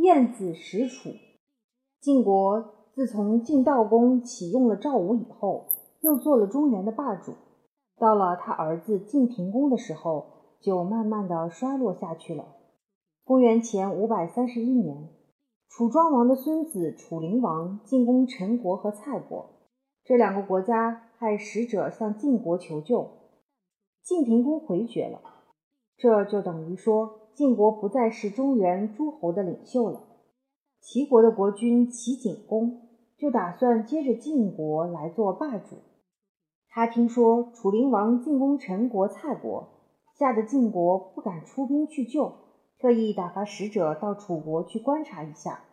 晏子使楚。晋国自从晋悼公启用了赵武以后，又做了中原的霸主。到了他儿子晋平公的时候，就慢慢的衰落下去了。公元前五百三十一年，楚庄王的孙子楚灵王进攻陈国和蔡国，这两个国家派使者向晋国求救，晋平公回绝了。这就等于说，晋国不再是中原诸侯的领袖了。齐国的国君齐景公就打算接着晋国来做霸主。他听说楚灵王进攻陈国、蔡国，吓得晋国不敢出兵去救，特意打发使者到楚国去观察一下，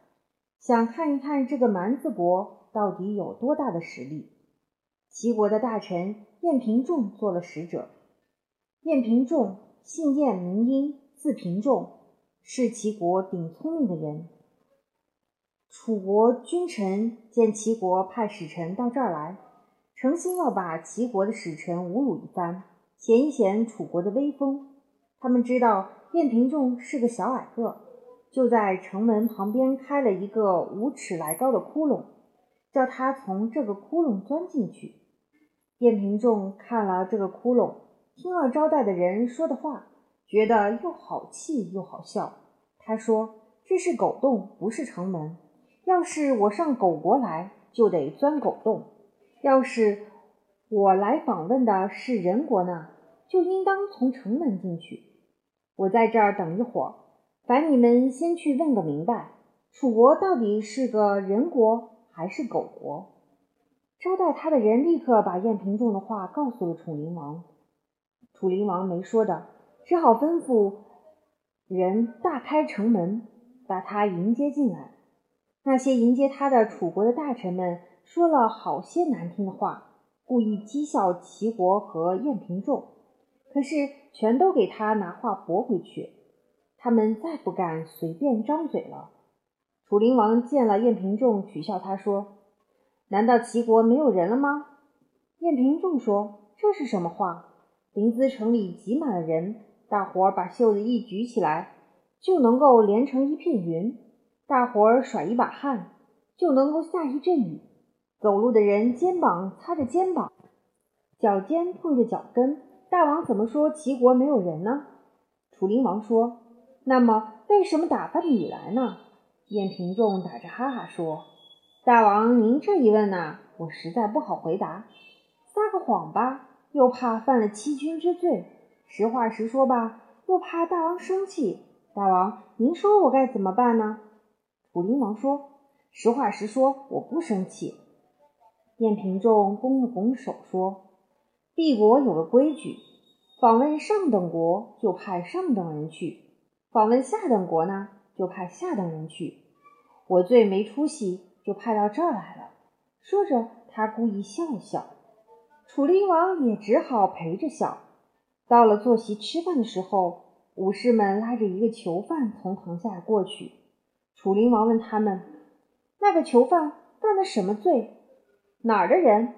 想看一看这个蛮子国到底有多大的实力。齐国的大臣晏平仲做了使者。晏平仲姓晏，名婴，字平仲，是齐国顶聪明的人。楚国君臣见齐国派使臣到这儿来，诚心要把齐国的使臣侮辱一番，显一显楚国的威风。他们知道晏平仲是个小矮个，就在城门旁边开了一个五尺来高的窟窿，叫他从这个窟窿钻进去。晏平仲看了这个窟窿，听了招待的人说的话，觉得又好气又好笑。他说：“这是狗洞，不是城门。”要是我上狗国来，就得钻狗洞；要是我来访问的是人国呢，就应当从城门进去。我在这儿等一会儿，烦你们先去问个明白，楚国到底是个人国还是狗国？招待他的人立刻把晏平仲的话告诉了楚灵王。楚灵王没说的，只好吩咐人大开城门，把他迎接进来。那些迎接他的楚国的大臣们说了好些难听的话，故意讥笑齐国和晏平仲，可是全都给他拿话驳回去。他们再不敢随便张嘴了。楚灵王见了晏平仲，取笑他说：“难道齐国没有人了吗？”晏平仲说：“这是什么话？临淄城里挤满了人，大伙儿把袖子一举起来，就能够连成一片云。”大伙儿甩一把汗，就能够下一阵雨。走路的人肩膀擦着肩膀，脚尖碰着脚跟。大王怎么说齐国没有人呢？楚灵王说：“那么为什么打发你来呢？”晏平仲打着哈哈说：“大王您这一问呐，我实在不好回答。撒个谎吧，又怕犯了欺君之罪；实话实说吧，又怕大王生气。大王，您说我该怎么办呢？”楚灵王说：“实话实说，我不生气。”晏平仲拱了拱手说：“敝国有个规矩，访问上等国就派上等人去，访问下等国呢就派下等人去。我最没出息，就派到这儿来了。”说着，他故意笑笑。楚灵王也只好陪着笑。到了坐席吃饭的时候，武士们拉着一个囚犯从堂下过去。楚灵王问他们：“那个囚犯犯了什么罪？哪儿的人？”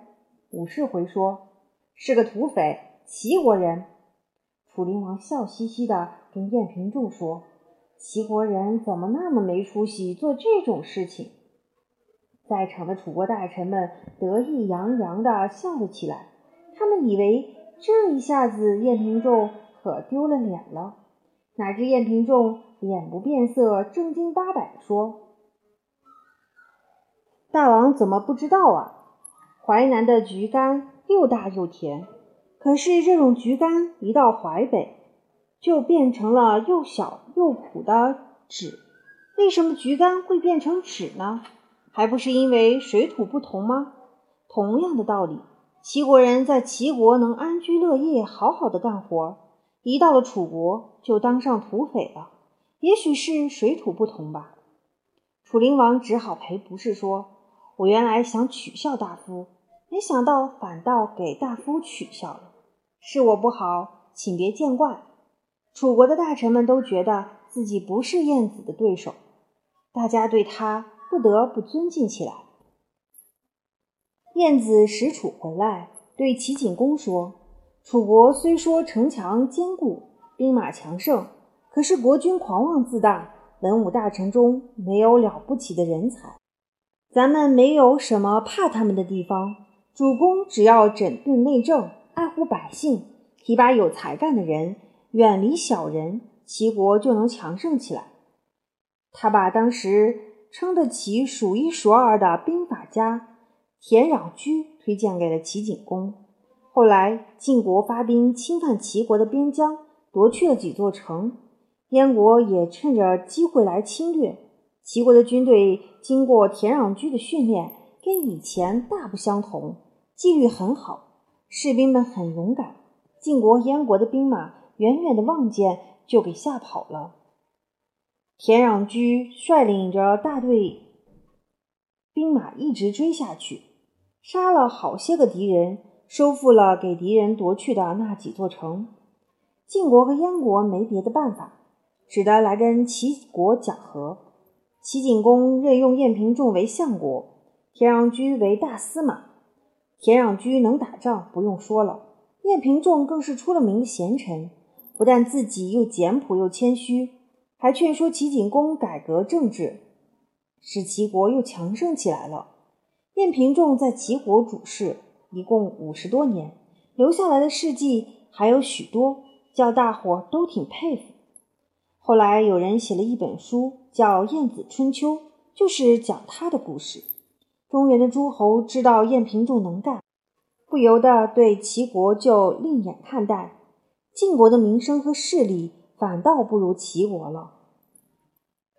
武士回说：“是个土匪，齐国人。”楚灵王笑嘻嘻的跟燕平仲说：“齐国人怎么那么没出息，做这种事情？”在场的楚国大臣们得意洋洋的笑了起来，他们以为这一下子晏平仲可丢了脸了。哪知晏平仲脸不变色，正经八百地说：“大王怎么不知道啊？淮南的橘干又大又甜，可是这种橘干一到淮北，就变成了又小又苦的枳。为什么橘干会变成枳呢？还不是因为水土不同吗？同样的道理，齐国人在齐国能安居乐业，好好的干活。”一到了楚国，就当上土匪了。也许是水土不同吧。楚灵王只好赔不是说：“我原来想取笑大夫，没想到反倒给大夫取笑了。是我不好，请别见怪。”楚国的大臣们都觉得自己不是晏子的对手，大家对他不得不尊敬起来。晏子使楚回来，对齐景公说。楚国虽说城墙坚固，兵马强盛，可是国君狂妄自大，文武大臣中没有了不起的人才，咱们没有什么怕他们的地方。主公只要整顿内政，爱护百姓，提拔有才干的人，远离小人，齐国就能强盛起来。他把当时称得起数一数二的兵法家田壤居推荐给了齐景公。后来晋国发兵侵犯齐国的边疆，夺去了几座城。燕国也趁着机会来侵略。齐国的军队经过田壤居的训练，跟以前大不相同，纪律很好，士兵们很勇敢。晋国、燕国的兵马远远的望见，就给吓跑了。田壤居率领着大队兵马一直追下去，杀了好些个敌人，收复了给敌人夺去的那几座城。晋国和燕国没别的办法。只得来跟齐国讲和。齐景公任用晏平仲为相国，田穰苴为大司马。田穰苴能打仗，不用说了。晏平仲更是出了名的贤臣，不但自己又简朴又谦虚，还劝说齐景公改革政治，使齐国又强盛起来了。晏平仲在齐国主事一共五十多年，留下来的事迹还有许多，叫大伙都挺佩服。后来有人写了一本书，叫《晏子春秋》，就是讲他的故事。中原的诸侯知道晏平仲能干，不由得对齐国就另眼看待。晋国的名声和势力反倒不如齐国了。